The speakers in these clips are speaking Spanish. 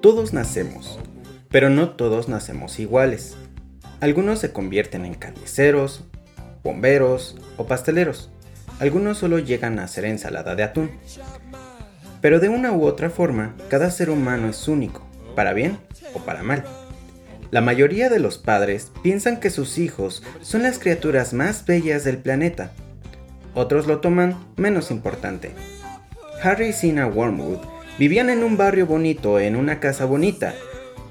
Todos nacemos, pero no todos nacemos iguales. Algunos se convierten en carniceros, bomberos o pasteleros. Algunos solo llegan a ser ensalada de atún. Pero de una u otra forma, cada ser humano es único, para bien o para mal. La mayoría de los padres piensan que sus hijos son las criaturas más bellas del planeta. Otros lo toman menos importante. Harry Sina Wormwood vivían en un barrio bonito, en una casa bonita,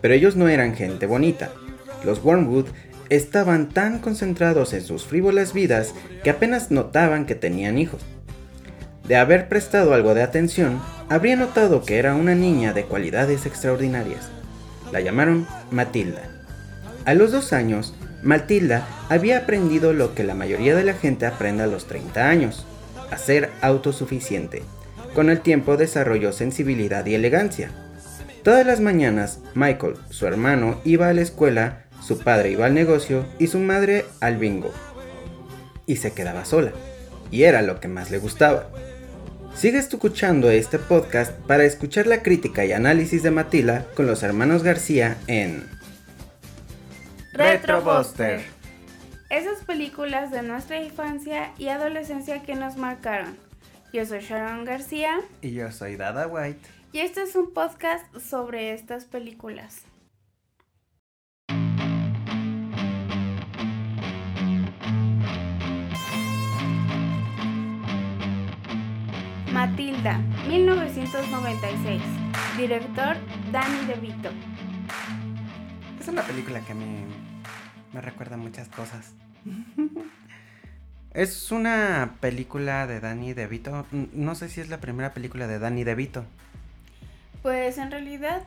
pero ellos no eran gente bonita. Los Wormwood estaban tan concentrados en sus frívolas vidas que apenas notaban que tenían hijos. De haber prestado algo de atención, habría notado que era una niña de cualidades extraordinarias. La llamaron Matilda. A los dos años, Matilda había aprendido lo que la mayoría de la gente aprende a los 30 años, a ser autosuficiente. Con el tiempo desarrolló sensibilidad y elegancia. Todas las mañanas, Michael, su hermano, iba a la escuela, su padre iba al negocio y su madre al bingo. Y se quedaba sola. Y era lo que más le gustaba. Sigue escuchando este podcast para escuchar la crítica y análisis de Matilda con los hermanos García en Retrobuster. Esas películas de nuestra infancia y adolescencia que nos marcaron. Yo soy Sharon García. Y yo soy Dada White. Y este es un podcast sobre estas películas. Matilda, 1996. Director Danny DeVito. Es una película que a mí me recuerda muchas cosas. es una película de Danny DeVito. No sé si es la primera película de Danny DeVito. Pues en realidad,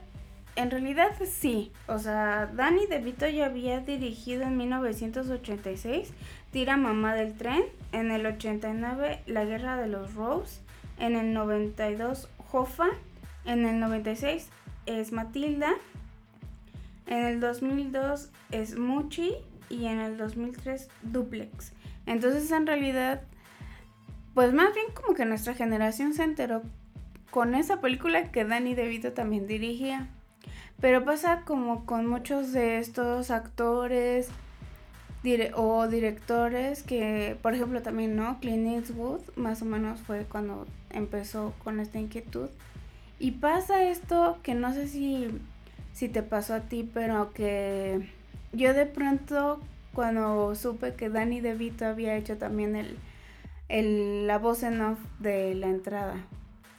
en realidad sí. O sea, Danny DeVito ya había dirigido en 1986 Tira Mamá del Tren, en el 89 La Guerra de los Rose, en el 92 Jofa, en el 96 es Matilda, en el 2002 es Muchi y en el 2003 Duplex. Entonces en realidad, pues más bien como que nuestra generación se enteró con esa película que Danny DeVito también dirigía. Pero pasa como con muchos de estos actores o directores que, por ejemplo, también, ¿no? Clint Eastwood, más o menos fue cuando empezó con esta inquietud. Y pasa esto que no sé si, si te pasó a ti, pero que yo de pronto cuando supe que Danny DeVito había hecho también el, el, la voz en off de la entrada,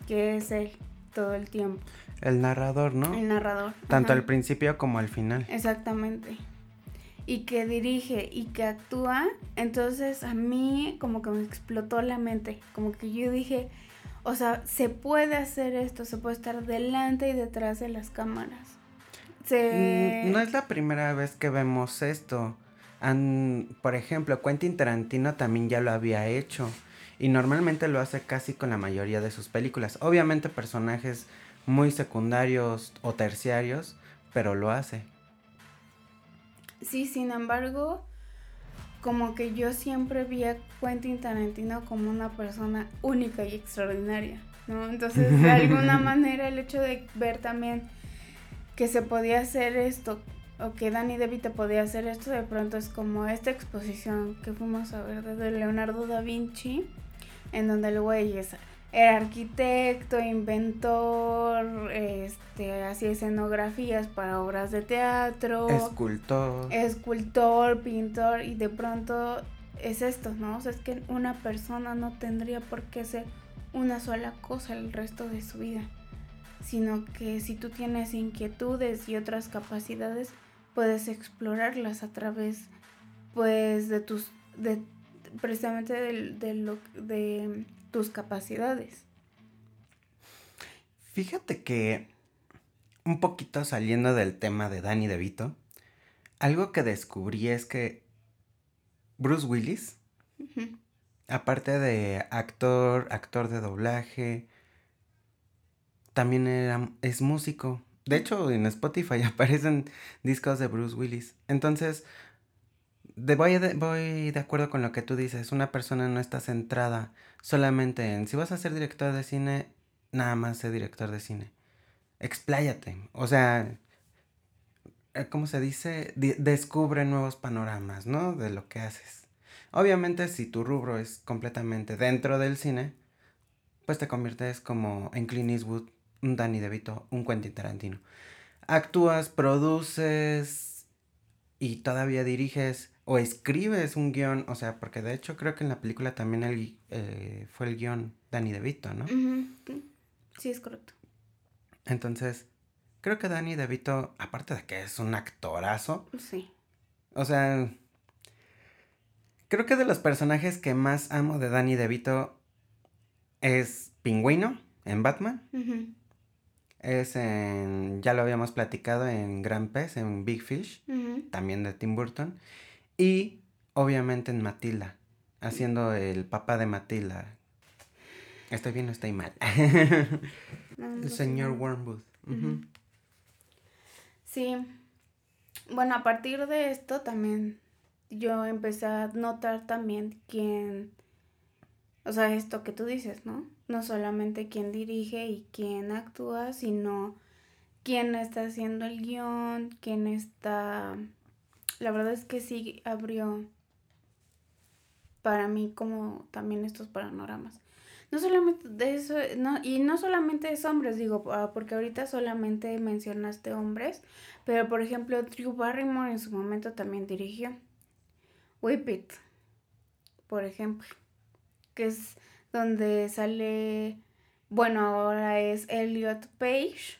que es él todo el tiempo. El narrador, ¿no? El narrador. Tanto al principio como al final. Exactamente. Y que dirige y que actúa, entonces a mí como que me explotó la mente, como que yo dije, o sea, se puede hacer esto, se puede estar delante y detrás de las cámaras. Se... Mm, no es la primera vez que vemos esto por ejemplo, Quentin Tarantino también ya lo había hecho. Y normalmente lo hace casi con la mayoría de sus películas. Obviamente personajes muy secundarios o terciarios, pero lo hace. Sí, sin embargo, como que yo siempre vi a Quentin Tarantino como una persona única y extraordinaria, ¿no? Entonces, de alguna manera, el hecho de ver también que se podía hacer esto o que Danny DeVito podía hacer esto, de pronto es como esta exposición que fuimos a ver de Leonardo da Vinci, en donde el güey era arquitecto, inventor, este, hacía escenografías para obras de teatro, escultor, escultor, pintor, y de pronto es esto, ¿no? O sea, es que una persona no tendría por qué ser una sola cosa el resto de su vida, sino que si tú tienes inquietudes y otras capacidades, puedes explorarlas a través pues de tus de precisamente de, lo, de tus capacidades. Fíjate que un poquito saliendo del tema de Danny DeVito, algo que descubrí es que Bruce Willis, aparte de actor, actor de doblaje, también era, es músico. De hecho, en Spotify aparecen discos de Bruce Willis. Entonces, de, voy, de, voy de acuerdo con lo que tú dices. Una persona no está centrada solamente en si vas a ser director de cine, nada más ser director de cine. expláyate. O sea, eh, ¿cómo se dice? descubre nuevos panoramas, ¿no? De lo que haces. Obviamente, si tu rubro es completamente dentro del cine, pues te conviertes como en Clint Eastwood, un Danny DeVito, un Quentin Tarantino. Actúas, produces y todavía diriges o escribes un guion, o sea, porque de hecho creo que en la película también el, eh, fue el guion Danny DeVito, ¿no? Sí, es correcto. Entonces, creo que Danny DeVito, aparte de que es un actorazo, sí. O sea, creo que de los personajes que más amo de Danny DeVito es Pingüino en Batman. Es en, ya lo habíamos platicado en Gran Pez, en Big Fish, también de Tim Burton. Y obviamente en Matilda, haciendo el papá de Matilda. ¿Estoy bien o estoy mal? el señor Wormwood. Sí. Bueno, a partir de esto también yo empecé a notar también quién, o sea, esto que tú dices, ¿no? No solamente quién dirige y quién actúa, sino quién está haciendo el guion, quién está la verdad es que sí abrió para mí como también estos panoramas. No solamente de eso, no, y no solamente es hombres, digo, ah, porque ahorita solamente mencionaste hombres, pero por ejemplo, Drew Barrymore en su momento también dirigió Whip It, por ejemplo, que es donde sale, bueno, ahora es Elliot Page,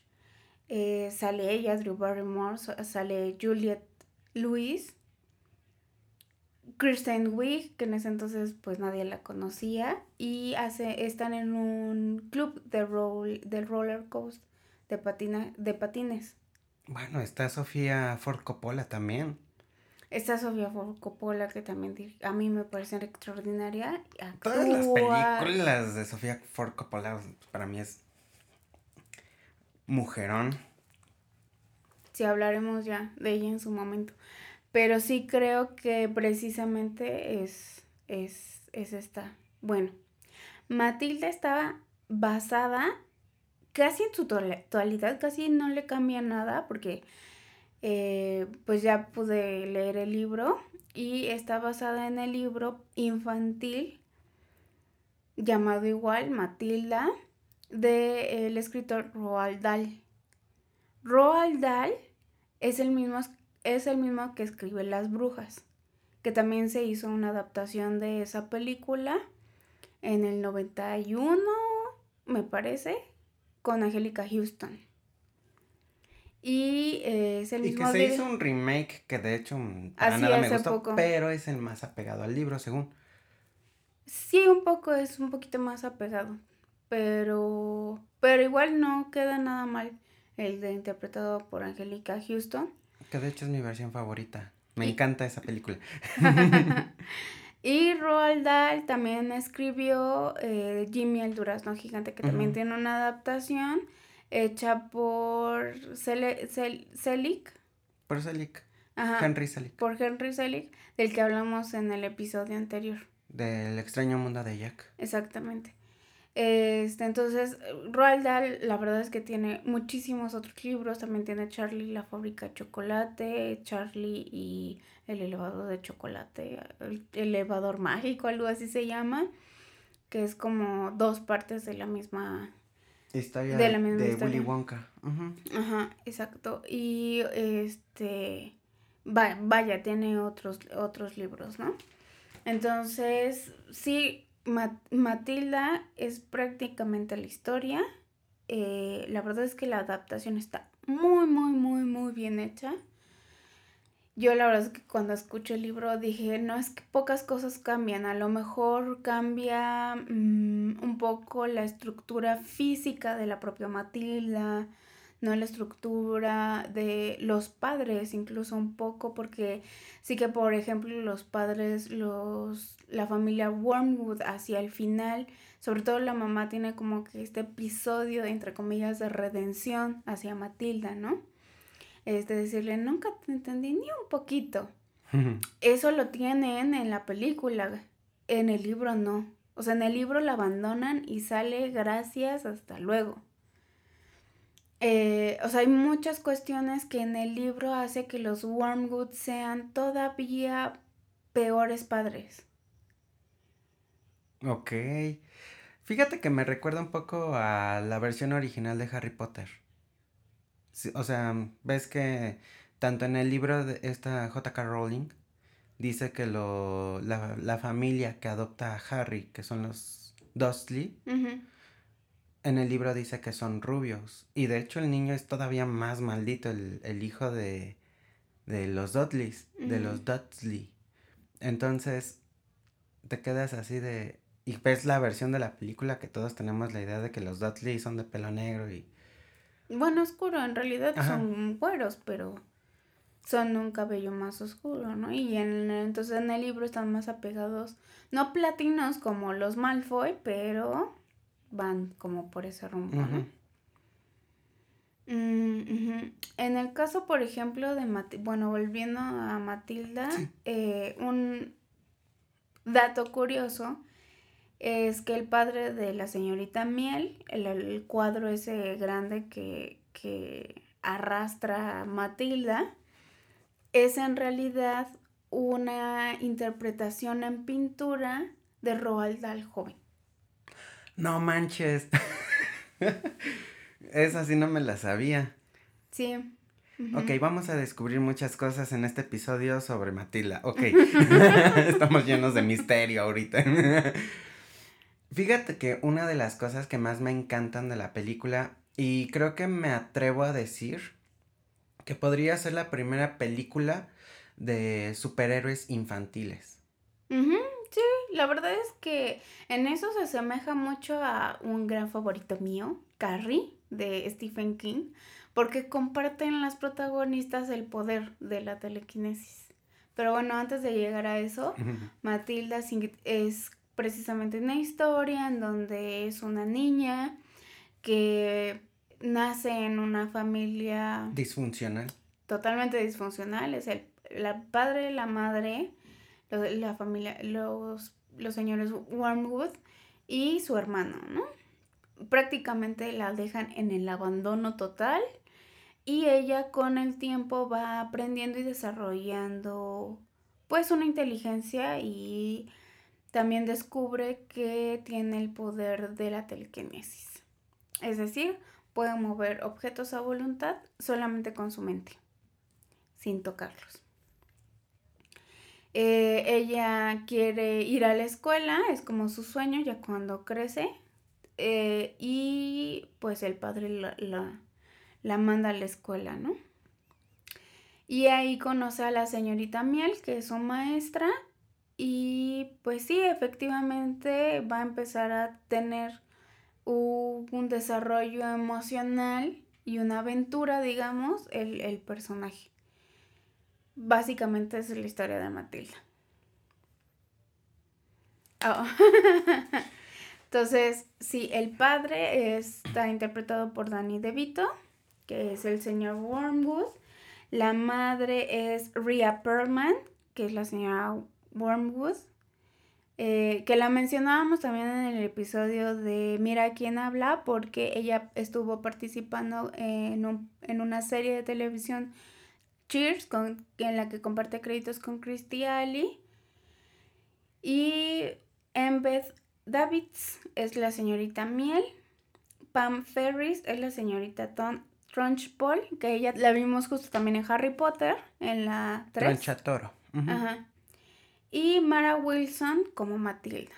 eh, sale ella, Drew Barrymore, sale Juliet Luis, Kristen Wiig, que en ese entonces pues nadie la conocía, y hace, están en un club de roll, del roller coaster de, patina, de patines. Bueno, está Sofía Ford Coppola también. Está Sofía Coppola, que también a mí me parece extraordinaria. Todas las películas de Sofía Ford Coppola para mí es mujerón si hablaremos ya de ella en su momento. Pero sí creo que precisamente es, es, es esta. Bueno, Matilda estaba basada casi en su totalidad, casi no le cambia nada porque eh, pues ya pude leer el libro y está basada en el libro infantil llamado igual Matilda del escritor Roald Dahl. Roald Dahl es el mismo, es el mismo que escribe Las Brujas, que también se hizo una adaptación de esa película en el 91, me parece, con Angélica Houston. Y eh, es el mismo. Y que se hizo un remake que de hecho para nada me gustó, pero es el más apegado al libro, según. Sí, un poco, es un poquito más apegado. Pero. Pero igual no queda nada mal el de interpretado por Angélica Houston. Que de hecho es mi versión favorita. Me encanta esa película. y Roald Dahl también escribió eh, Jimmy el Durazno Gigante, que también tiene una adaptación hecha por Selick. Por Selick. Henry Selick. Por Henry Selick, del que hablamos en el episodio anterior. Del extraño mundo de Jack. Exactamente. Este, entonces, Roald Dahl, la verdad es que tiene muchísimos otros libros. También tiene Charlie la fábrica de chocolate, Charlie y el elevador de chocolate, el elevador mágico, algo así se llama. Que es como dos partes de la misma historia de, la misma Willy Wonka. Ajá, exacto. Y este, vaya, tiene otros, otros libros, ¿no? Entonces, sí, Matilda es prácticamente la historia. Eh, la verdad es que la adaptación está muy, muy, muy, muy bien hecha. Yo la verdad es que cuando escuché el libro dije, no, es que pocas cosas cambian. A lo mejor cambia mm, un poco la estructura física de la propia Matilda no la estructura de los padres, incluso un poco, porque sí que, por ejemplo, los padres, los, la familia Wormwood hacia el final, sobre todo la mamá tiene como que este episodio, entre comillas, de redención hacia Matilda, ¿no? Es de decirle, nunca te entendí ni un poquito. Eso lo tienen en la película, en el libro no. O sea, en el libro la abandonan y sale gracias, hasta luego. eh, o sea, hay muchas cuestiones que en el libro hace que los Wormwood sean todavía peores padres. Ok. Fíjate que me recuerda un poco a la versión original de Harry Potter. O sea, ves que tanto en el libro de esta J.K. Rowling dice que lo, la, familia que adopta a Harry, que son los Dursley, en el libro dice que son rubios. Y de hecho el niño es todavía más maldito, el, hijo de, de los Dudleys, de los Dudley. Entonces, te quedas así de... Y ves la versión de la película que todos tenemos la idea de que los Dudley son de pelo negro y... Bueno, oscuro, en realidad son güeros, pero son un cabello más oscuro, ¿no? Y en, entonces en el libro están más apegados, no platinos como los Malfoy, pero van como por ese rumbo, ¿no? Mm, en el caso, por ejemplo, de Matilda, bueno, volviendo a Matilda, eh, un dato curioso es que el padre de la señorita Miel, el, cuadro ese grande que, que arrastra a Matilda, es en realidad una interpretación en pintura de Roald Dahl joven. No manches. Esa sí no me la sabía. Sí. Ok, vamos a descubrir muchas cosas en este episodio sobre Matilda. Ok. Estamos llenos de misterio ahorita. Fíjate que una de las cosas que más me encantan de la película, y creo que me atrevo a decir que podría ser la primera película de superhéroes infantiles. Sí, la verdad es que en eso se asemeja mucho a un gran favorito mío, Carrie, de Stephen King, porque comparten las protagonistas el poder de la telequinesis. Pero bueno, antes de llegar a eso, Matilda es precisamente una historia en donde es una niña que nace en una familia disfuncional. Totalmente disfuncional, es el padre, la madre, la familia, los, los señores Wormwood y su hermano, ¿no? Prácticamente la dejan en el abandono total y ella con el tiempo va aprendiendo y desarrollando pues una inteligencia y también descubre que tiene el poder de la telequinesis. Es decir, puede mover objetos a voluntad solamente con su mente, sin tocarlos. Eh, ella quiere ir a la escuela, es como su sueño ya cuando crece. Eh, y pues el padre la, la, manda a la escuela, ¿no? Y ahí conoce a la señorita Miel, que es su maestra. Y pues sí, efectivamente va a empezar a tener un, desarrollo emocional y una aventura, digamos, el, el personaje. Básicamente es la historia de Matilda. Oh. Entonces, sí, el padre está interpretado por Danny DeVito, que es el señor Wormwood. La madre es Rhea Perlman, que es la señora Wormwood. Eh, que la mencionábamos también en el episodio de Mira quién habla, porque ella estuvo participando en, en una serie de televisión Cheers, con, en la que comparte créditos con Christy Alley. Y Embeth Davids es la señorita Miel. Pam Ferris es la señorita Tom Trunchbull, que ella la vimos justo también en Harry Potter, en la 3. Tronchatoro. Ajá. Y Mara Wilson como Matilda.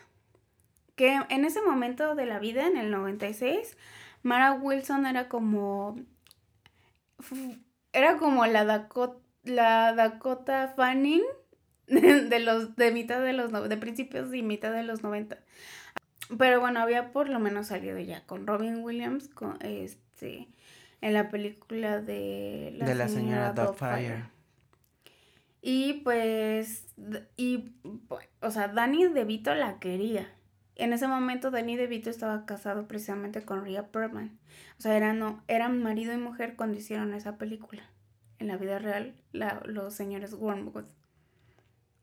Que en ese momento de la vida, en el 96, Mara Wilson era como era como la Dakota, la Dakota Fanning de los de mitad de los de principios y mitad de los 90. Pero bueno, había por lo menos salido ya con Robin Williams con este en la película de la, de la señora, señora Y pues y o sea, Danny DeVito la quería. En ese momento Danny DeVito estaba casado precisamente con Rhea Perlman. O sea, eran, no, eran marido y mujer cuando hicieron esa película. En la vida real, los señores Wormwood.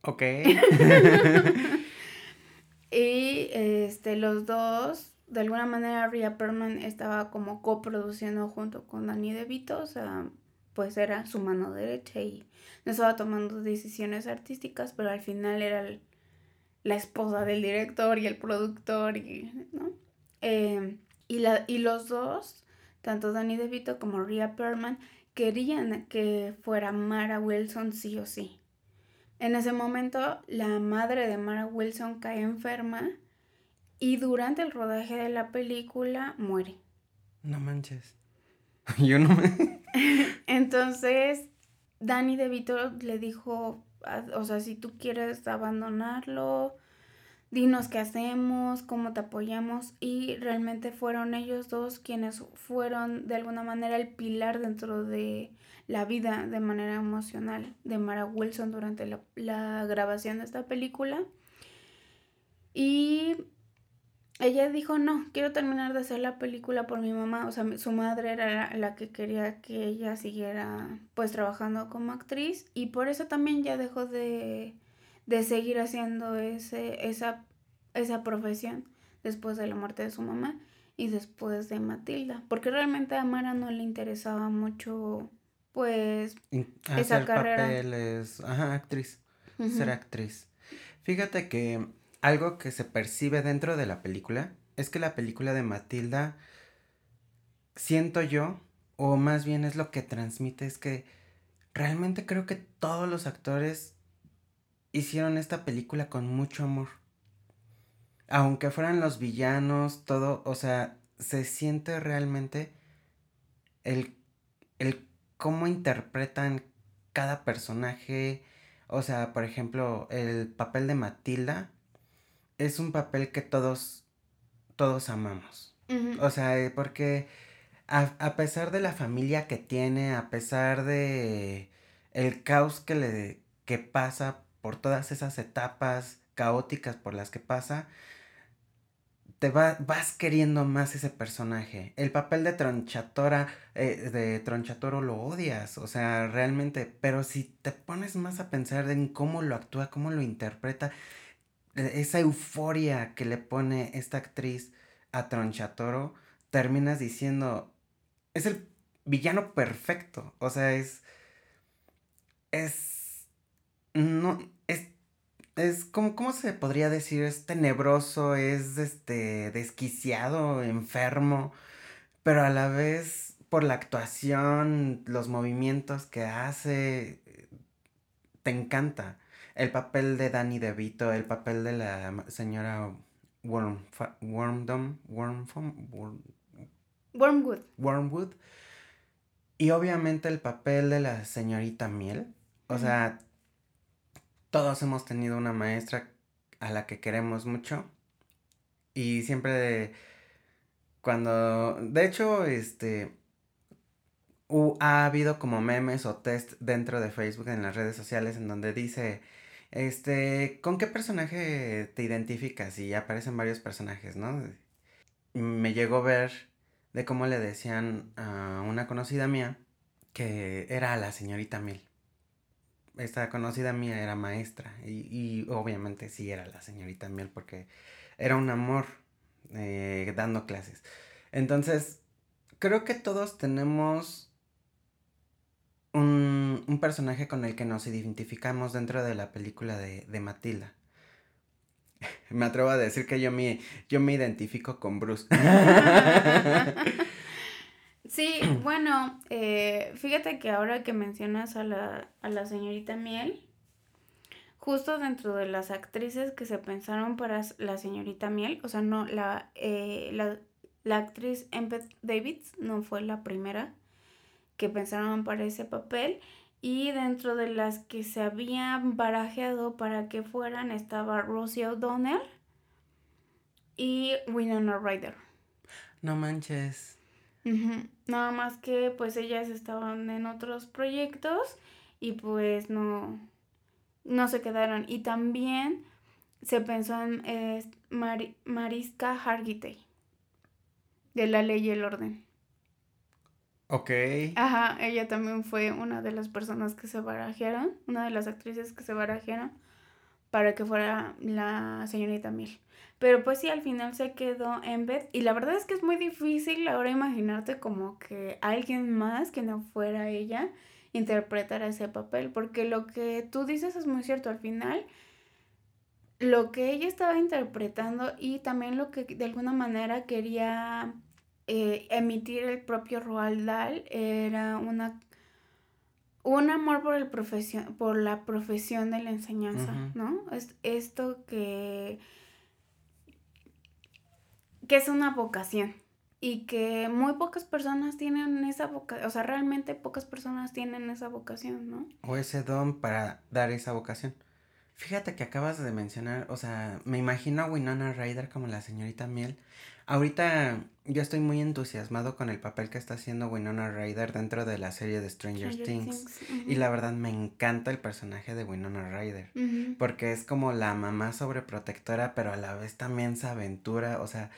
Ok. y este, los dos de alguna manera Ria Perlman estaba como coproduciendo junto con Danny DeVito, o sea, pues era su mano derecha y no estaba tomando decisiones artísticas, pero al final era la esposa del director y el productor, y, ¿no? Eh, y, la, y los dos, tanto Danny DeVito como Ria Perlman, querían que fuera Mara Wilson sí o sí. En ese momento, la madre de Mara Wilson cae enferma y durante el rodaje de la película muere. No manches. Yo no me... Entonces, Danny DeVito le dijo, o sea, si tú quieres abandonarlo, dinos qué hacemos, cómo te apoyamos. Y realmente fueron ellos dos quienes fueron de alguna manera el pilar dentro de la vida de manera emocional de Mara Wilson durante la, la grabación de esta película. Y ella dijo, no, quiero terminar de hacer la película por mi mamá. O sea, su madre era la, que quería que ella siguiera pues trabajando como actriz. Y por eso también ya dejó de, de seguir haciendo ese, esa, esa profesión después de la muerte de su mamá y después de Matilda. Porque realmente a Mara no le interesaba mucho pues esa carrera. Papeles, ajá, actriz. Ser actriz. Fíjate que algo que se percibe dentro de la película es que la película de Matilda, siento yo, o más bien es lo que transmite, es que realmente creo que todos los actores hicieron esta película con mucho amor. Aunque fueran los villanos, todo, o sea, se siente realmente el, el cómo interpretan cada personaje. O sea, por ejemplo, el papel de Matilda es un papel que todos, todos amamos. O sea, eh, porque a, pesar de la familia que tiene, a pesar de el caos que le que pasa por todas esas etapas caóticas por las que pasa, te vas queriendo más ese personaje. El papel de Tronchatora, eh, de Tronchatoro lo odias, o sea, realmente, pero si te pones más a pensar en cómo lo actúa, cómo lo interpreta, esa euforia que le pone esta actriz a Tronchatoro, terminas diciendo, es el villano perfecto, o sea, es, es, no, es, es, como, ¿cómo se podría decir? Es tenebroso, es, este, desquiciado, enfermo, pero a la vez, por la actuación, los movimientos que hace, te encanta el papel de Danny DeVito, el papel de la señora Worm, Wormdom, Wormwood. Wormwood. Y obviamente el papel de la señorita Miel. O sea, todos hemos tenido una maestra a la que queremos mucho. Y siempre cuando, de hecho, este, ha habido como memes o test dentro de Facebook en las redes sociales en donde dice este, ¿con qué personaje te identificas? Y aparecen varios personajes, ¿no? Me llegó a ver de cómo le decían a una conocida mía que era la señorita Mil. Esta conocida mía era maestra y, y obviamente sí era la señorita Miel porque era un amor eh, dando clases. Entonces, creo que todos tenemos un, un, personaje con el que nos identificamos dentro de la película de, de Matilda. Me atrevo a decir que yo me, yo me identifico con Bruce. Sí, bueno, eh, fíjate que ahora que mencionas a la, a la señorita Miel, justo dentro de las actrices que se pensaron para la señorita Miel, o sea, no, la, eh, la, la actriz Embeth Davids no fue la primera, que pensaron para ese papel y dentro de las que se habían barajeado para que fueran estaba Rosie O'Donnell y Winona Ryder. No manches. Nada más que pues ellas estaban en otros proyectos y pues no, no se quedaron. Y también se pensó en Mariska Hargitay de La Ley y el Orden. Ok. Ajá, ella también fue una de las personas que se barajearon, una de las actrices que se barajearon para que fuera la señorita Mil. Pero pues sí, al final se quedó en Beth. Y la verdad es que es muy difícil ahora imaginarte como que alguien más que no fuera ella interpretara ese papel. Porque lo que tú dices es muy cierto. Al final, lo que ella estaba interpretando y también lo que de alguna manera quería eh, emitir el propio Roald Dahl era una un amor por el profesión por la profesión de la enseñanza, ¿no? Es esto que que es una vocación y que muy pocas personas tienen esa vocación, o sea, realmente pocas personas tienen esa vocación, ¿no? O ese don para dar esa vocación. Fíjate que acabas de mencionar, o sea, me imagino a Winona Ryder como la señorita Miel. Ahorita yo estoy muy entusiasmado con el papel que está haciendo Winona Ryder dentro de la serie de Stranger, Things. Y la verdad me encanta el personaje de Winona Ryder. Porque es como la mamá sobreprotectora, pero a la vez también se aventura. O sea,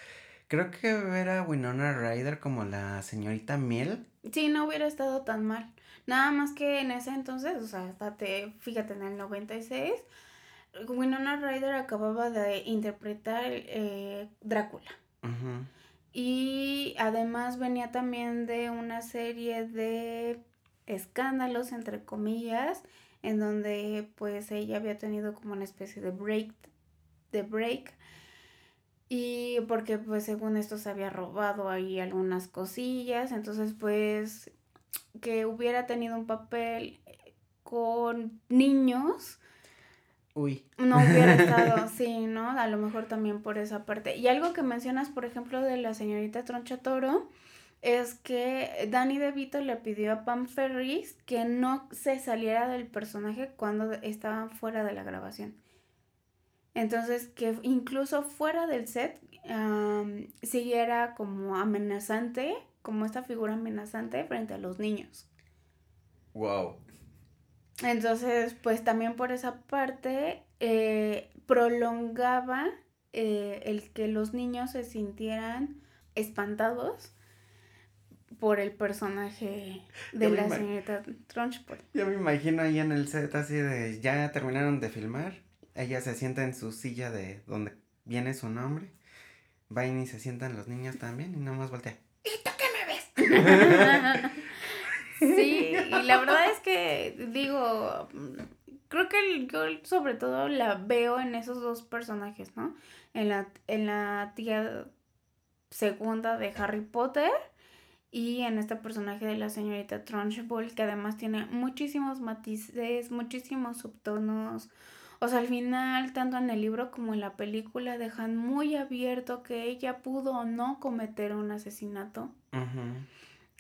creo que ver a Winona Ryder como la señorita Miel. Sí, no hubiera estado tan mal. Nada más que en ese entonces, o sea, fíjate, en el 96, Winona Ryder acababa de interpretar eh, Drácula. Y además venía también de una serie de escándalos, entre comillas, en donde pues ella había tenido como una especie de break, de break. Y porque pues según esto se había robado ahí algunas cosillas, entonces pues que hubiera tenido un papel con niños Uy. No hubiera estado, sí, ¿no? A lo mejor también por esa parte. Y algo que mencionas, por ejemplo, de la señorita Troncha Toro, es que Danny DeVito le pidió a Pam Ferris que no se saliera del personaje cuando estaban fuera de la grabación. Entonces, que incluso fuera del set siguiera como amenazante, como esta figura amenazante frente a los niños. Wow. Entonces, pues también por esa parte eh, prolongaba eh, el que los niños se sintieran espantados por el personaje de la señorita Trunchbull. Yo me imagino ahí en el set así de ya terminaron de filmar, ella se sienta en su silla de donde viene su nombre, va y se sientan los niños también y nada más voltea. ¿Y? Sí, y la verdad es que digo, creo que yo sobre todo la veo en esos dos personajes, ¿no? En la, en la tía segunda de Harry Potter y en este personaje de la señorita Trunchbull, que además tiene muchísimos matices, muchísimos subtonos. O sea, al final, tanto en el libro como en la película, dejan muy abierto que ella pudo o no cometer un asesinato.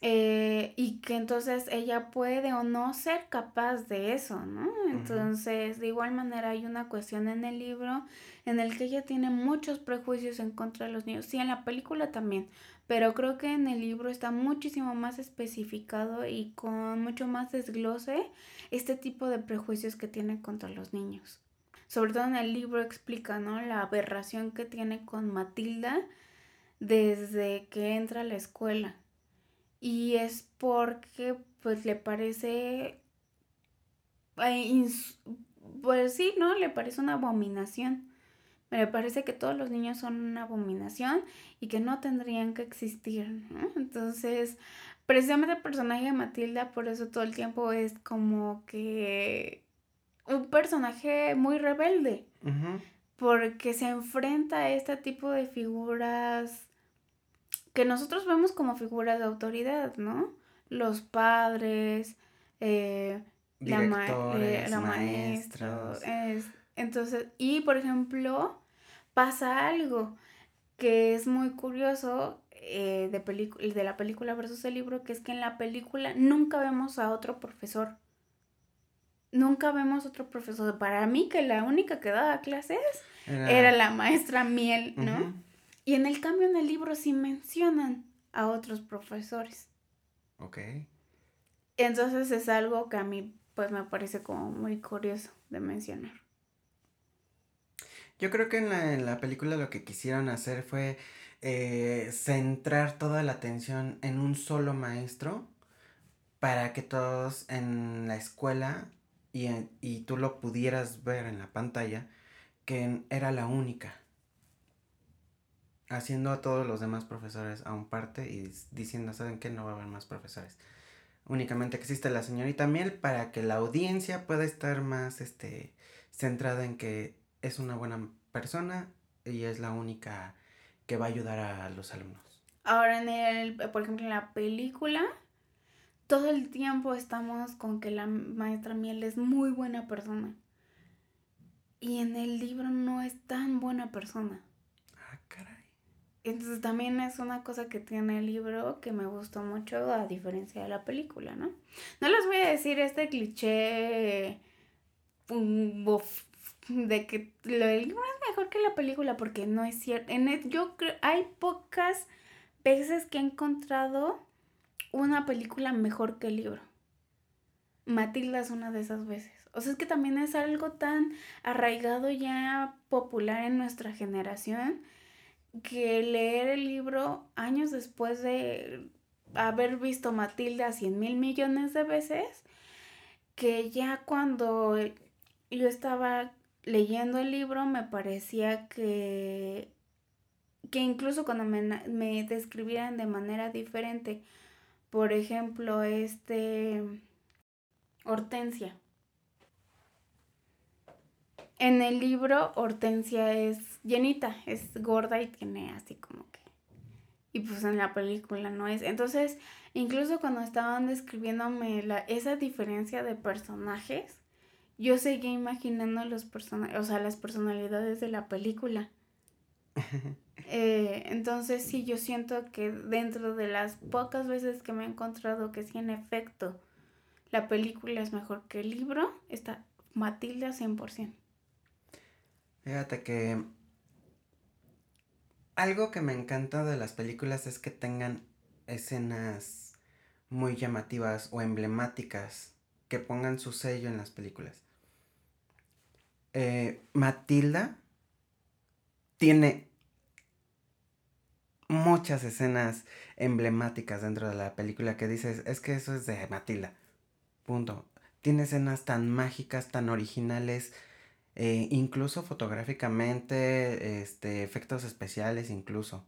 Eh, y que entonces ella puede o no ser capaz de eso, ¿no? Entonces, de igual manera hay una cuestión en el libro en el que ella tiene muchos prejuicios en contra de los niños. Sí, en la película también, pero creo que en el libro está muchísimo más especificado y con mucho más desglose este tipo de prejuicios que tiene contra los niños. Sobre todo en el libro explica, ¿no? La aberración que tiene con Matilda desde que entra a la escuela y es porque pues le parece pues sí, ¿no? Le parece una abominación. Me parece que todos los niños son una abominación y que no tendrían que existir, ¿no? Entonces, precisamente el personaje de Matilda por eso todo el tiempo es como que un personaje muy rebelde. Porque se enfrenta a este tipo de figuras que nosotros vemos como figuras de autoridad, ¿no? Los padres, eh, la, eh, la maestra. entonces, y por ejemplo, pasa algo que es muy curioso eh, de, de la película versus el libro, que es que en la película nunca vemos a otro profesor. Nunca vemos otro profesor. Para mí, que la única que daba clases era, la maestra Miel, ¿no? Y en el cambio en el libro sí mencionan a otros profesores. Ok. Entonces es algo que a mí pues me parece como muy curioso de mencionar. Yo creo que en la, película lo que quisieron hacer fue eh, centrar toda la atención en un solo maestro para que todos en la escuela y, y tú lo pudieras ver en la pantalla que era la única. Haciendo a todos los demás profesores a un parte y diciendo, ¿saben qué? No va a haber más profesores. Únicamente existe la señorita Miel para que la audiencia pueda estar más este, centrada en que es una buena persona y es la única que va a ayudar a los alumnos. Ahora, en el, por ejemplo, en la película, todo el tiempo estamos con que la maestra Miel es muy buena persona. Y en el libro no es tan buena persona. Entonces también es una cosa que tiene el libro que me gustó mucho a diferencia de la película, ¿no? No les voy a decir este cliché de que del libro es mejor que la película porque no es cierto. En yo creo hay pocas veces que he encontrado una película mejor que el libro. Matilda es una de esas veces. O sea, es que también es algo tan arraigado ya popular en nuestra generación que leer el libro años después de haber visto Matilda cien mil millones de veces, que ya cuando yo estaba leyendo el libro me parecía que, que incluso cuando me, me describieran de manera diferente, por ejemplo, este Hortensia. En el libro Hortensia es llenita, es gorda y tiene así como que... Y pues en la película no es. Entonces, incluso cuando estaban describiéndome la, esa diferencia de personajes, yo seguía imaginando los personajes, o sea, las personalidades de la película. Eh, entonces sí, yo siento que dentro de las pocas veces que me he encontrado que sí, en efecto, la película es mejor que el libro, está Matilda 100%. Fíjate que algo que me encanta de las películas es que tengan escenas muy llamativas o emblemáticas que pongan su sello en las películas. Eh, Matilda tiene muchas escenas emblemáticas dentro de la película que dices, es que eso es de Matilda. Punto. Tiene escenas tan mágicas, tan originales, eh, incluso fotográficamente, este, efectos especiales incluso.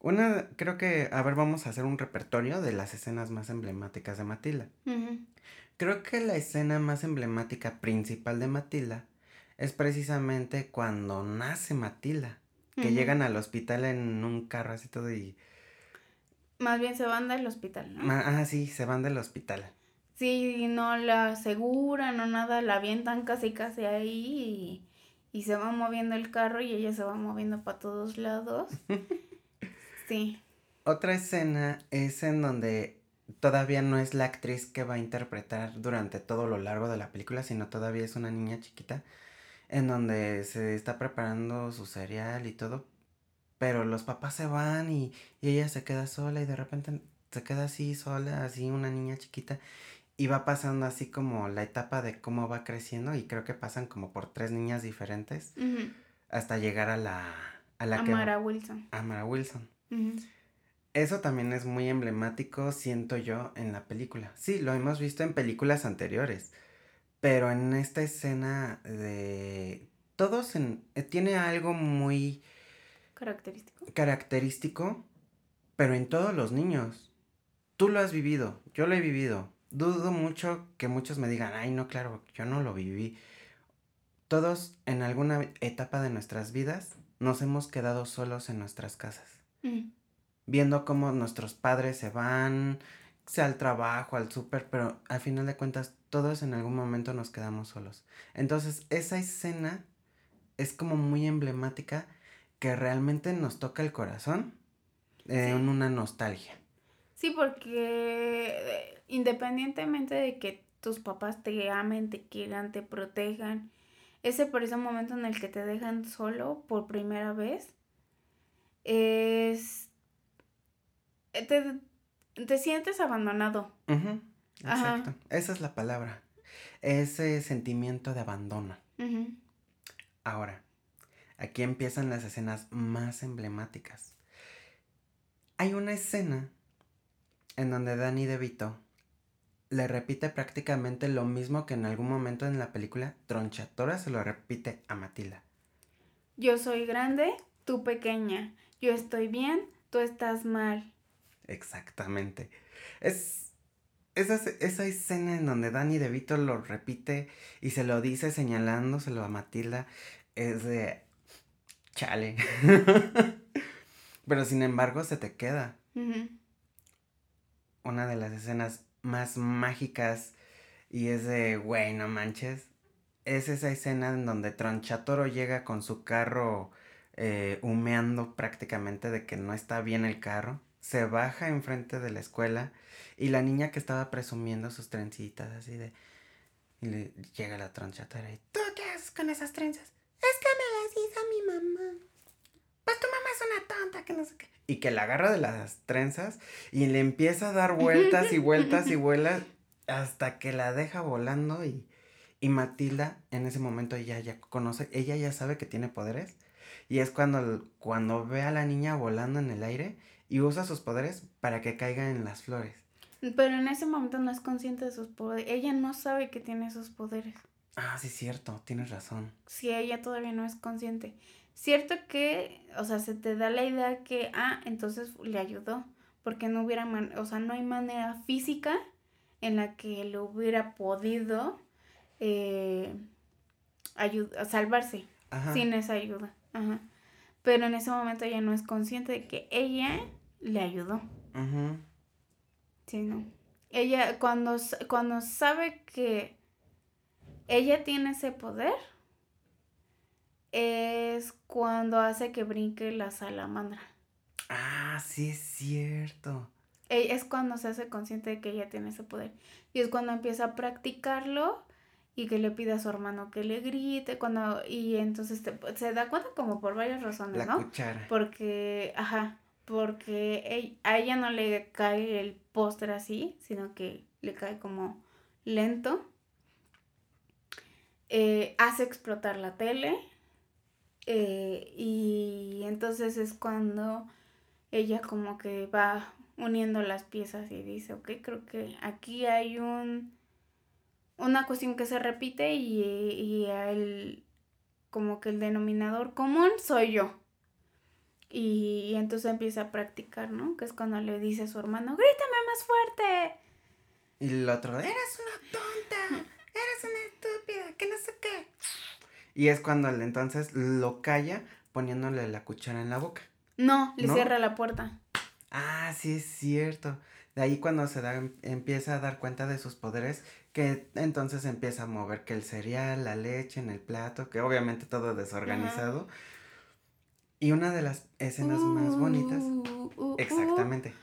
Una, creo que, a ver, vamos a hacer un repertorio de las escenas más emblemáticas de Matilda. Creo que la escena más emblemática principal de Matilda es precisamente cuando nace Matilda, que llegan al hospital en un carro así todo y... Más bien se van del hospital, ¿no? Ah, sí, se van del hospital. Sí, no la aseguran o nada, la avientan casi casi ahí y, y se va moviendo el carro y ella se va moviendo para todos lados. sí. Otra escena es en donde todavía no es la actriz que va a interpretar durante todo lo largo de la película, sino todavía es una niña chiquita en donde se está preparando su cereal y todo, pero los papás se van y, ella se queda sola y de repente se queda así sola, así una niña chiquita y va pasando así como la etapa de cómo va creciendo y creo que pasan como por tres niñas diferentes hasta llegar a la a la Amara Wilson. Amara Wilson. Eso también es muy emblemático, siento yo, en la película. Sí, lo hemos visto en películas anteriores. Pero en esta escena de... Todos en... Eh, tiene algo muy... Característico. Característico, pero en todos los niños. Tú lo has vivido, yo lo he vivido. Dudo mucho que muchos me digan, ay, no, claro, yo no lo viví. Todos en alguna etapa de nuestras vidas nos hemos quedado solos en nuestras casas. Mm. Viendo cómo nuestros padres se van, sea al trabajo, al súper, pero al final de cuentas todos en algún momento nos quedamos solos. Entonces esa escena es como muy emblemática que realmente nos toca el corazón en una nostalgia. Sí, porque eh, independientemente de que tus papás te amen, te quieran, te protejan, ese ese momento en el que te dejan solo por primera vez, es... Te, te sientes abandonado. Exacto. Esa es la palabra. Ese sentimiento de abandono. Ahora, aquí empiezan las escenas más emblemáticas. Hay una escena en donde Danny DeVito le repite prácticamente lo mismo que en algún momento en la película Tronchatora se lo repite a Matilda. Yo soy grande, tú pequeña. Yo estoy bien, tú estás mal. Exactamente. Es esa, esa escena en donde Danny DeVito lo repite y se lo dice señalándoselo a Matilda es de chale. Pero sin embargo se te queda. Una de las escenas más mágicas y es de, güey, no manches. Es esa escena en donde Tronchatoro llega con su carro eh, humeando prácticamente de que no está bien el carro. Se baja enfrente de la escuela y la niña que estaba presumiendo sus trencitas así de... Y le llega la Tronchatoro y, ¿tú qué haces con esas trenzas? Es que me las hizo mi mamá. Pues tu mamá es una tonta, que no sé qué. Y que la agarra de las trenzas y le empieza a dar vueltas y vueltas y vuelas hasta que la deja volando y, y Matilda en ese momento ella ya conoce, ella ya sabe que tiene poderes y es cuando, cuando ve a la niña volando en el aire y usa sus poderes para que caiga en las flores. Pero en ese momento no es consciente de sus poderes, ella no sabe que tiene esos poderes. Ah, sí, cierto, tienes razón. Sí, ella todavía no es consciente. Cierto que, o sea, se te da la idea que, ah, entonces le ayudó, porque no hubiera, o sea, no hay manera física en la que le hubiera podido eh, salvarse sin esa ayuda. Ajá. Pero en ese momento ella no es consciente de que ella le ayudó. Sí, no. Ella cuando, cuando sabe que ella tiene ese poder, es cuando hace que brinque la salamandra. Ah, sí es cierto. E, es cuando se hace consciente de que ella tiene ese poder. Y es cuando empieza a practicarlo y que le pide a su hermano que le grite, cuando, y entonces se da cuenta como por varias razones, La Cuchara. Porque, ajá, porque a ella no le cae el póster así, sino que le cae como lento. Eh, hace explotar la tele. Eh, y entonces es cuando ella como que va uniendo las piezas y dice, ok, creo que aquí hay un una cuestión que se repite y, y el como que el denominador común soy yo. Y, entonces empieza a practicar, ¿no? Que es cuando le dice a su hermano, grítame más fuerte. Y el otro, eres una tonta, eres una estúpida, que no sé qué. Y es cuando él entonces lo calla poniéndole la cuchara en la boca. No, le cierra la puerta. Ah, sí es cierto. De ahí cuando se da, empieza a dar cuenta de sus poderes, que entonces empieza a mover que el cereal, la leche en el plato, que obviamente todo desorganizado. Y una de las escenas más bonitas. Uh, uh, uh, exactamente.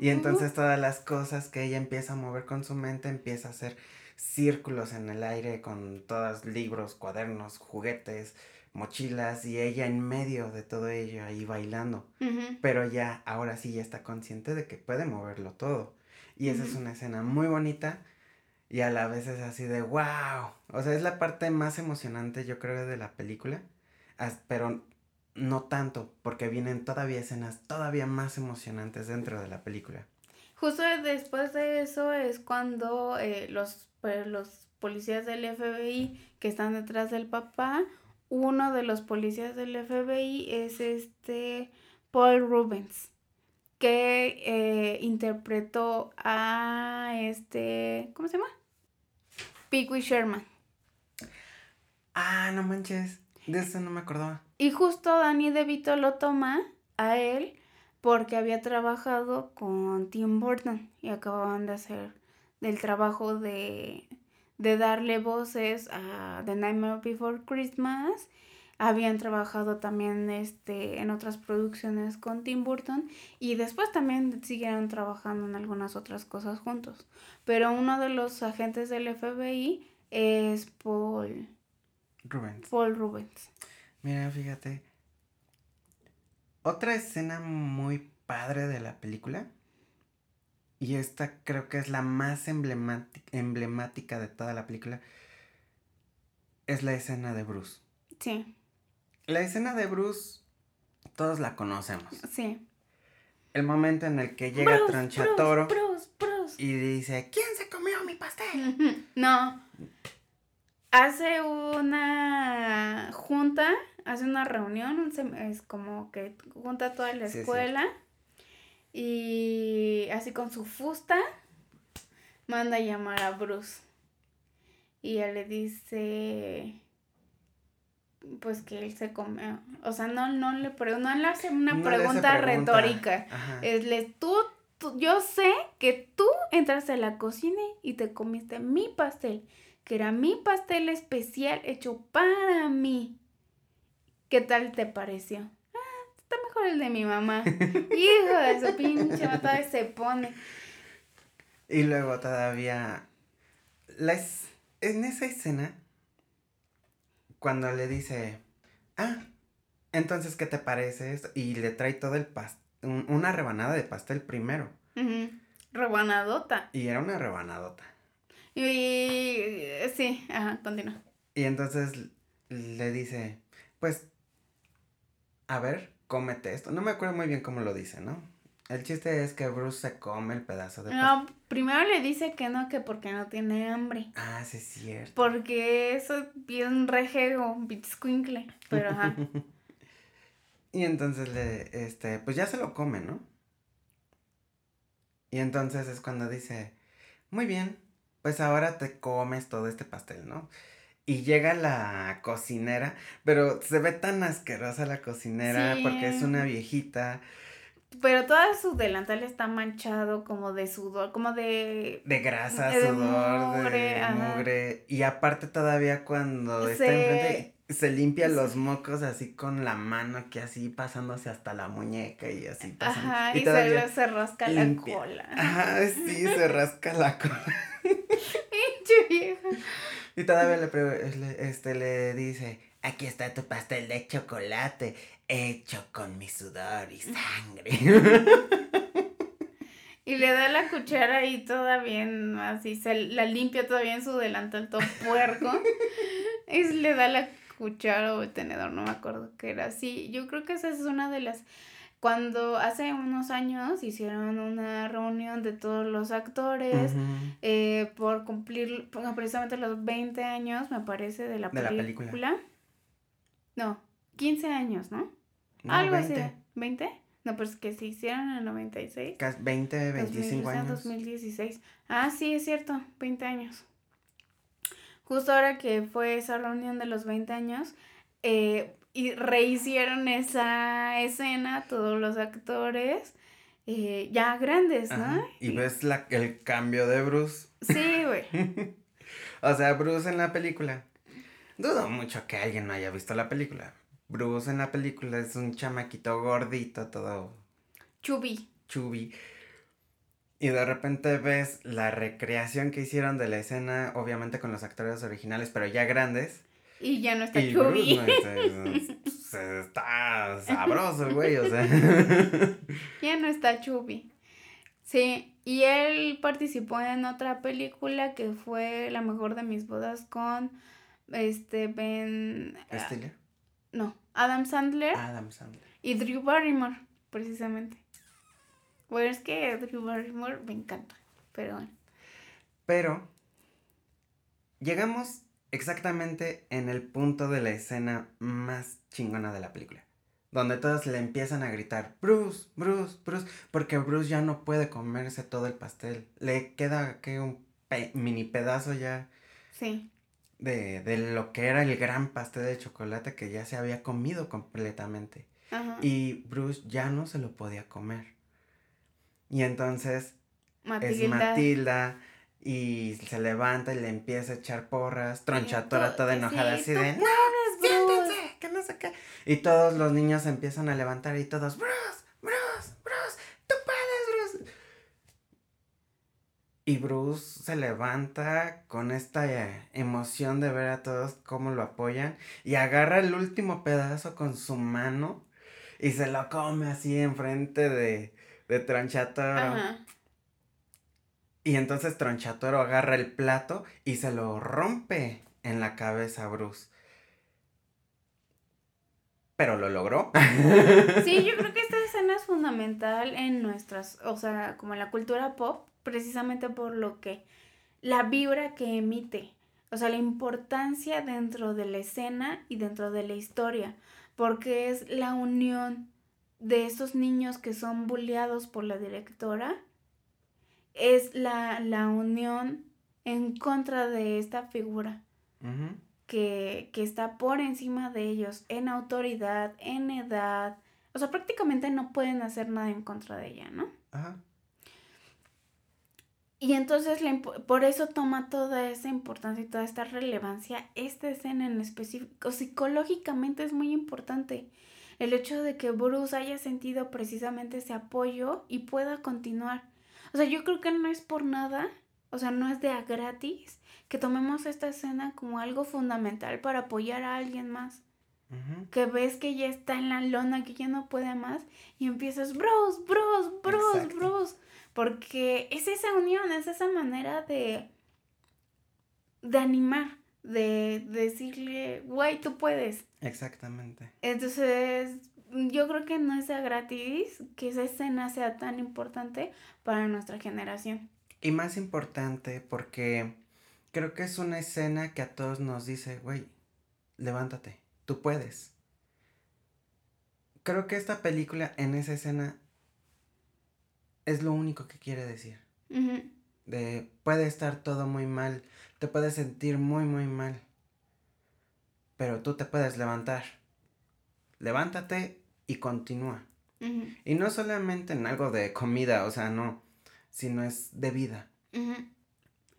Y entonces todas las cosas que ella empieza a mover con su mente empieza a hacer círculos en el aire con todos libros, cuadernos, juguetes, mochilas y ella en medio de todo ello ahí bailando. Pero ya, ahora sí ya está consciente de que puede moverlo todo. Y esa es una escena muy bonita y a la vez es así de wow. O sea, es la parte más emocionante yo creo de la película. Pero no tanto, porque vienen todavía escenas todavía más emocionantes dentro de la película. Justo después de eso es cuando eh, los, pues, los policías del FBI que están detrás del papá uno de los policías del FBI es este Paul Rubens, que eh, interpretó a este, ¿cómo se llama? Pee Sherman. Ah, no manches, de eso no me acordaba. Y justo Danny DeVito lo toma a él porque había trabajado con Tim Burton y acababan de hacer del trabajo de de darle voces a The Nightmare Before Christmas. Habían trabajado también este, en otras producciones con Tim Burton y después también siguieron trabajando en algunas otras cosas juntos. Pero uno de los agentes del FBI es Paul Rubens. Paul Rubens. Mira, fíjate. Otra escena muy padre de la película y esta creo que es la más emblemática, de toda la película, es la escena de Bruce. Sí. La escena de Bruce, todos la conocemos. Sí. El momento en el que llega Tronchatoro y dice, ¿quién se comió mi pastel? No. hace una junta, hace una reunión, es como que junta toda la escuela y así con su fusta manda a llamar a Bruce. Y él le dice pues que él se come, o sea, no, no le, no le hace una pregunta, retórica. Es le, tú, yo sé que tú entraste a la cocina y te comiste mi pastel, que era mi pastel especial hecho para mí. ¿Qué tal te pareció? Ah, está mejor el de mi mamá. Hijo de su pinche todavía se pone. Y luego todavía, en esa escena cuando le dice, ah, entonces, ¿qué te parece esto? Y le trae todo el pastel, una rebanada de pastel primero. Rebanadota. Y era una rebanadota. Y sí, ajá, continúa. Y entonces le dice, pues, a ver, cómete esto. No me acuerdo muy bien cómo lo dice, ¿no? El chiste es que Bruce se come el pedazo de No, primero le dice que no, que porque no tiene hambre. Ah, sí es cierto. Porque eso es bien rejego, bizcuincle, pero ajá. y entonces le, este, pues ya se lo come, ¿no? Y entonces es cuando dice, muy bien, pues ahora te comes todo este pastel, ¿no? Y llega la cocinera, pero se ve tan asquerosa la cocinera porque es una viejita pero todo su delantal está manchado como de sudor, como de... De grasa, sudor, de mugre. Y aparte todavía cuando está enfrente se limpia los mocos así con la mano que así pasándose hasta la muñeca y así pasando. Ajá, y, se, se, rasca la cola. Ajá, sí, se rasca la cola. y todavía le, este, le dice, aquí está tu pastel de chocolate hecho con mi sudor y sangre. Y le da la cuchara y toda bien, así, se la limpia todavía en su delantal todo puerco. y le da la cuchara o el tenedor, no me acuerdo qué era. Sí, yo creo que esa es una de las... Cuando hace unos años hicieron una reunión de todos los actores eh, por cumplir precisamente los 20 años, me parece, de la, película. la película. No, 15 años, ¿no? Algo así. ¿20? No, pues que se hicieron en el 96. 20, 25 años. 2016. Ah, sí, es cierto, 20 años. Justo ahora que fue esa reunión de los 20 años, eh, y rehicieron esa escena, todos los actores, eh, ya grandes, ¿no? Y, ves la, el cambio de Bruce. Sí, güey. o sea, Bruce en la película. Dudo mucho que alguien no haya visto la película. Bruce en la película es un chamaquito gordito, todo. Chubby. Chubby. Y de repente ves la recreación que hicieron de la escena, obviamente con los actores originales, pero ya grandes. Y ya no está chubby. está sabroso, güey, o sea. ya no está chubby. Sí, y él participó en otra película que fue la mejor de mis bodas con este Ben. ¿Stiller? No, Adam Sandler. Adam Sandler. Y Drew Barrymore, precisamente. Bueno, es que Drew Barrymore me encanta, pero bueno. Pero llegamos exactamente en el punto de la escena más chingona de la película. Donde todos le empiezan a gritar, Bruce, Bruce, Bruce, porque Bruce ya no puede comerse todo el pastel. Le queda que un mini pedazo ya. Sí de, de, lo que era el gran pastel de chocolate que ya se había comido completamente. Y Bruce ya no se lo podía comer. Y entonces es Matilda y se levanta y le empieza a echar porras, tronchatora toda enojada así de, no, siéntense, que no sé qué. Y todos los niños se empiezan a levantar y todos, Bruce, Bruce, Bruce, tú puedes, Bruce. Y Bruce se levanta con esta eh, emoción de ver a todos cómo lo apoyan y agarra el último pedazo con su mano y se lo come así enfrente de, de Tronchatoro. Y entonces Tronchatoro agarra el plato y se lo rompe en la cabeza a Bruce. Pero lo logró. Sí, yo creo que esta escena es fundamental en nuestras, o sea, como en la cultura pop, precisamente por lo que la vibra que emite. O sea, la importancia dentro de la escena y dentro de la historia, porque es la unión de esos niños que son bulleados por la directora, es la, la unión en contra de esta figura que, que está por encima de ellos en autoridad, en edad. O sea, prácticamente no pueden hacer nada en contra de ella, ¿no? Ajá. Y entonces por eso toma toda esa importancia y toda esta relevancia esta escena en específico. Psicológicamente es muy importante el hecho de que Bruce haya sentido precisamente ese apoyo y pueda continuar. O sea, yo creo que no es por nada, o sea, no es de a gratis que tomemos esta escena como algo fundamental para apoyar a alguien más. Que ves que ya está en la lona, que ya no puede más, y empiezas, Bruce, Bruce, Bruce, Bruce porque es esa unión, es esa manera de, de animar, de, decirle, güey, tú puedes. Exactamente. Entonces, yo creo que no sea gratis que esa escena sea tan importante para nuestra generación. Y más importante porque creo que es una escena que a todos nos dice, güey, levántate, tú puedes. Creo que esta película en esa escena es lo único que quiere decir. De puede estar todo muy mal, te puedes sentir muy, muy mal, pero tú te puedes levantar. Levántate y continúa. Y no solamente en algo de comida, o sea, no, sino es de vida.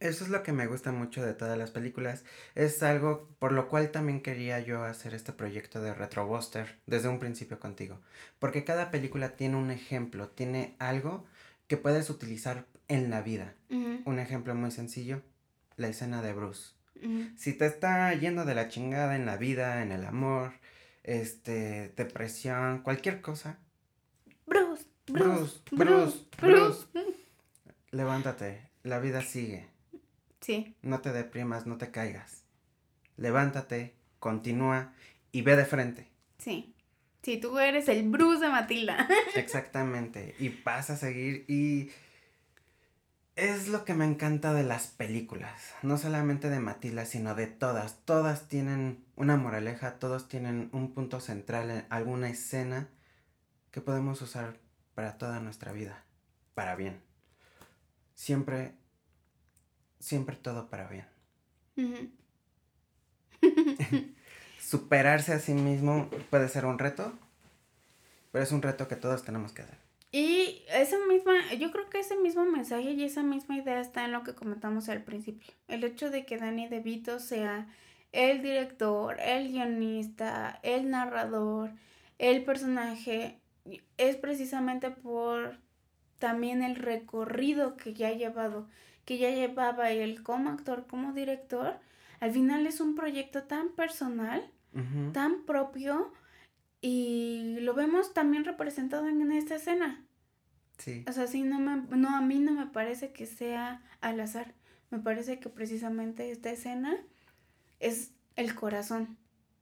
Eso es lo que me gusta mucho de todas las películas. Es algo por lo cual también quería yo hacer este proyecto de Retrobuster desde un principio contigo. Porque cada película tiene un ejemplo, tiene algo que puedes utilizar en la vida. Un ejemplo muy sencillo, la escena de Bruce. Si te está yendo de la chingada en la vida, en el amor, este, depresión, cualquier cosa. Bruce, Bruce, Bruce, Bruce. Levántate, la vida sigue. Sí. No te deprimas, no te caigas. Levántate, continúa y ve de frente. Sí. Sí, tú eres el Bruce de Matilda. Exactamente. Y vas a seguir y es lo que me encanta de las películas. No solamente de Matilda, sino de todas. Todas tienen una moraleja, todos tienen un punto central en alguna escena que podemos usar para toda nuestra vida. Para bien. Siempre, siempre todo para bien. superarse a sí mismo puede ser un reto, pero es un reto que todos tenemos que hacer. Y esa misma, yo creo que ese mismo mensaje y esa misma idea está en lo que comentamos al principio. El hecho de que Danny DeVito sea el director, el guionista, el narrador, el personaje, es precisamente por también el recorrido que ya ha llevado, que ya llevaba él como actor, como director. Al final es un proyecto tan personal tan propio y lo vemos también representado en esta escena. Sí. O sea, sí, no, me, no, a mí no me parece que sea al azar. Me parece que precisamente esta escena es el corazón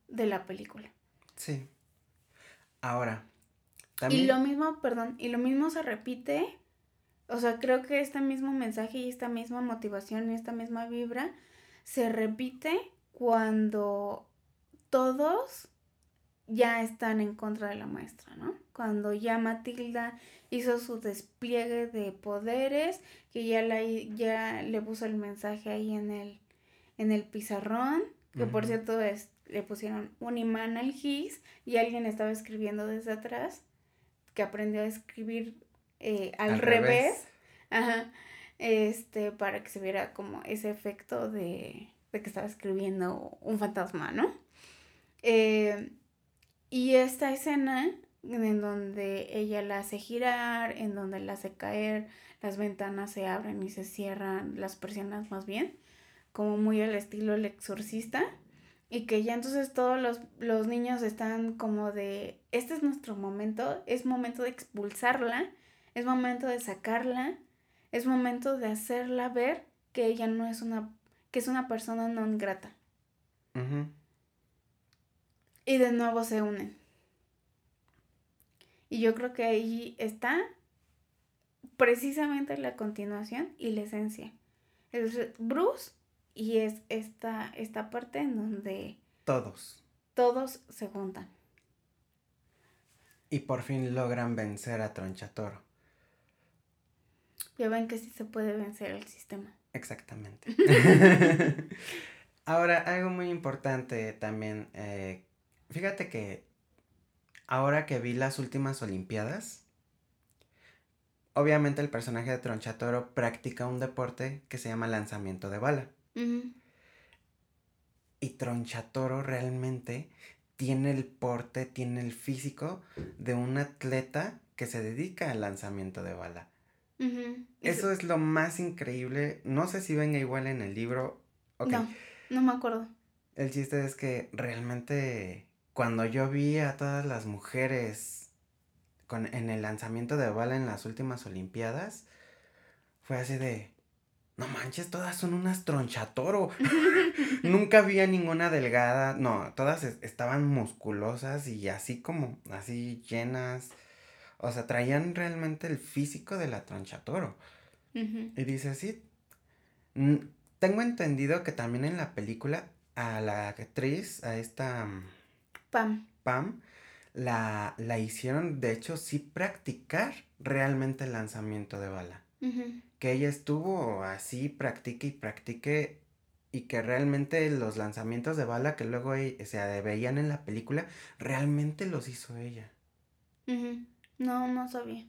de la película. Sí. Ahora, también... Y lo mismo, perdón, y lo mismo se repite. O sea, creo que este mismo mensaje y esta misma motivación y esta misma vibra se repite cuando todos ya están en contra de la maestra, ¿no? Cuando ya Matilda hizo su despliegue de poderes, que ya, la, ya le puso el mensaje ahí en el, en el pizarrón, que por cierto es, le pusieron un imán al GIS y alguien estaba escribiendo desde atrás, que aprendió a escribir eh, al, revés, Ajá, este, para que se viera como ese efecto de, de que estaba escribiendo un fantasma, ¿no? Eh, y esta escena en donde ella la hace girar, en donde la hace caer, las ventanas se abren y se cierran, las persianas más bien, como muy al estilo el exorcista, y que ya entonces todos los, los niños están como de, este es nuestro momento, es momento de expulsarla, es momento de sacarla, es momento de hacerla ver que ella no es una, que es una persona no grata. Y de nuevo se unen. Y yo creo que ahí está precisamente la continuación y la esencia. Es Bruce Y es esta, esta parte en donde Todos. todos se juntan. Y por fin logran vencer a Tronchatoro. Ya ven que sí se puede vencer el sistema. Exactamente. Ahora, algo muy importante también. eh, fíjate que ahora que vi las últimas Olimpiadas, obviamente el personaje de Tronchatoro practica un deporte que se llama lanzamiento de bala. Y Tronchatoro realmente tiene el porte, tiene el físico de un atleta que se dedica al lanzamiento de bala. Eso es lo más increíble. No sé si venga igual en el libro. Ok. No, no me acuerdo. El chiste es que realmente cuando yo vi a todas las mujeres con, en el lanzamiento de bala en las últimas Olimpiadas, fue así de, no manches, todas son unas tronchatoro. Nunca vi a ninguna delgada, no, todas es- estaban musculosas y así como, así llenas. O sea, traían realmente el físico de la tronchatoro. Ujú. Y dice, sí. Tengo entendido que también en la película a la actriz, a esta mm, Pam. Pam, la, la hicieron, de hecho, sí practicar realmente el lanzamiento de bala. Que ella estuvo así, practique y practique, y que realmente los lanzamientos de bala que luego e- se veían en la película, realmente los hizo ella. Ujú. No, no sabía.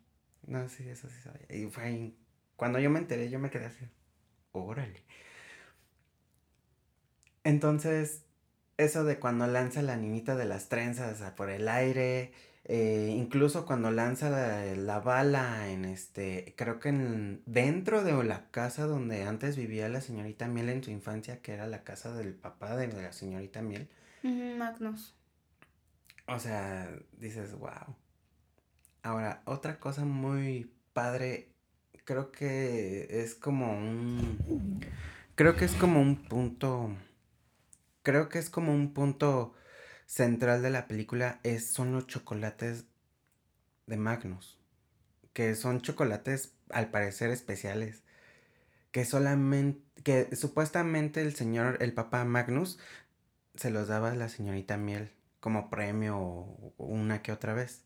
No, sí, eso sí sabía. Y fue Cuando yo me enteré, yo me quedé así. Órale. Entonces, eso de cuando lanza la niñita de las trenzas por el aire, eh, incluso cuando lanza la, la bala en este, creo que en, dentro de la casa donde antes vivía la señorita Miel en su infancia, que era la casa del papá de la señorita Miel. Magnus. O sea, dices, wow. Ahora, otra cosa muy padre, creo que es como un... Creo que es como un punto... Creo que es como un punto central de la película, es, son los chocolates de Magnus. Que son chocolates, al parecer, especiales. Que solamente... Que supuestamente el señor, el papá Magnus, se los daba a la señorita Miel como premio o una que otra vez.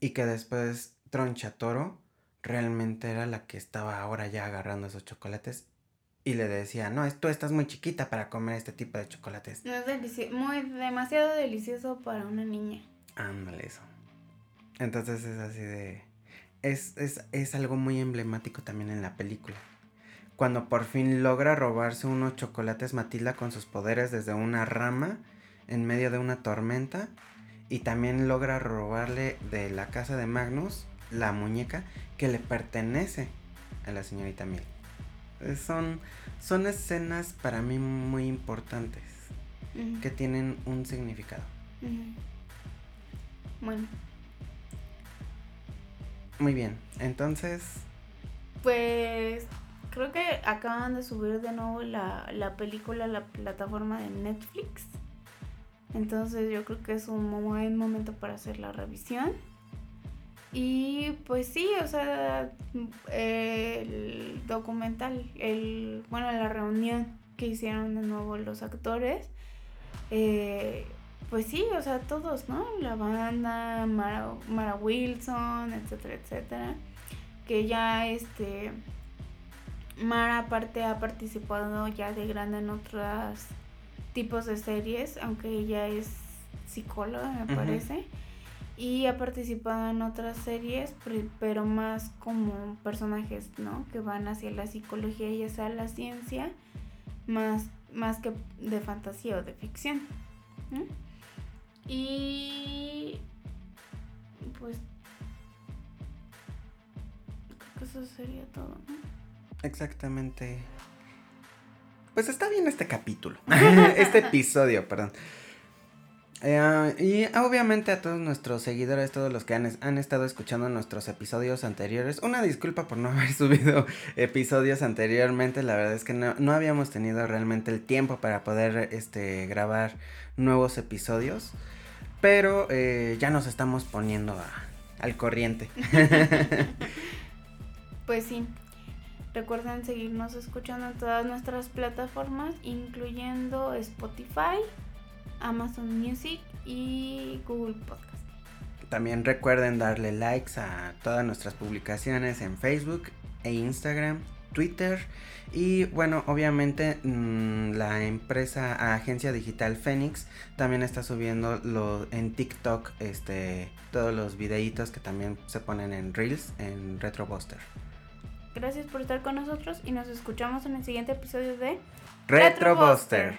Y que después Tronchatoro realmente era la que estaba ahora ya agarrando esos chocolates. Y le decía, no, tú estás muy chiquita para comer este tipo de chocolates. No es delici- muy demasiado delicioso para una niña. Ándale eso. Entonces es así de... Es, es, es algo muy emblemático también en la película. Cuando por fin logra robarse unos chocolates Matilda con sus poderes desde una rama en medio de una tormenta. Y también logra robarle de la casa de Magnus la muñeca que le pertenece a la señorita Miel. Eh, Son, son escenas para mí muy importantes que tienen un significado. Bueno, Muy bien, entonces pues creo que acaban de subir de nuevo la, la película a la plataforma de Netflix. Entonces yo creo que es un buen momento para hacer la revisión. Y pues sí, o sea, el documental, el, bueno, la reunión que hicieron de nuevo los actores, eh, pues sí, o sea, todos, ¿no? La banda, Mara, Mara Wilson, etcétera, etcétera. Que ya este. Mara, aparte, ha participado ya de grande en otros tipos de series, aunque ella es psicóloga, me Ujú. parece. Y ha participado en otras series, pero más como personajes, ¿no? Que van hacia la psicología y hacia la ciencia, más, más que de fantasía o de ficción. ¿no? Y pues creo que eso sería todo, ¿no? Exactamente. Pues está bien este capítulo. este episodio, perdón. Eh, y obviamente a todos nuestros seguidores, todos los que han, han estado escuchando nuestros episodios anteriores, una disculpa por no haber subido episodios anteriormente, la verdad es que no, no habíamos tenido realmente el tiempo para poder este, grabar nuevos episodios, pero eh, ya nos estamos poniendo a- al corriente. Pues sí. Recuerden seguirnos escuchando en todas nuestras plataformas, incluyendo Spotify, Amazon Music y Google Podcast. También recuerden darle likes a todas nuestras publicaciones en Facebook e Instagram, Twitter y bueno, obviamente mm, la empresa agencia digital Phoenix también está subiendo lo, en TikTok este todos los videitos que también se ponen en Reels en Retrobuster. Gracias por estar con nosotros y nos escuchamos en el siguiente episodio de Retrobuster.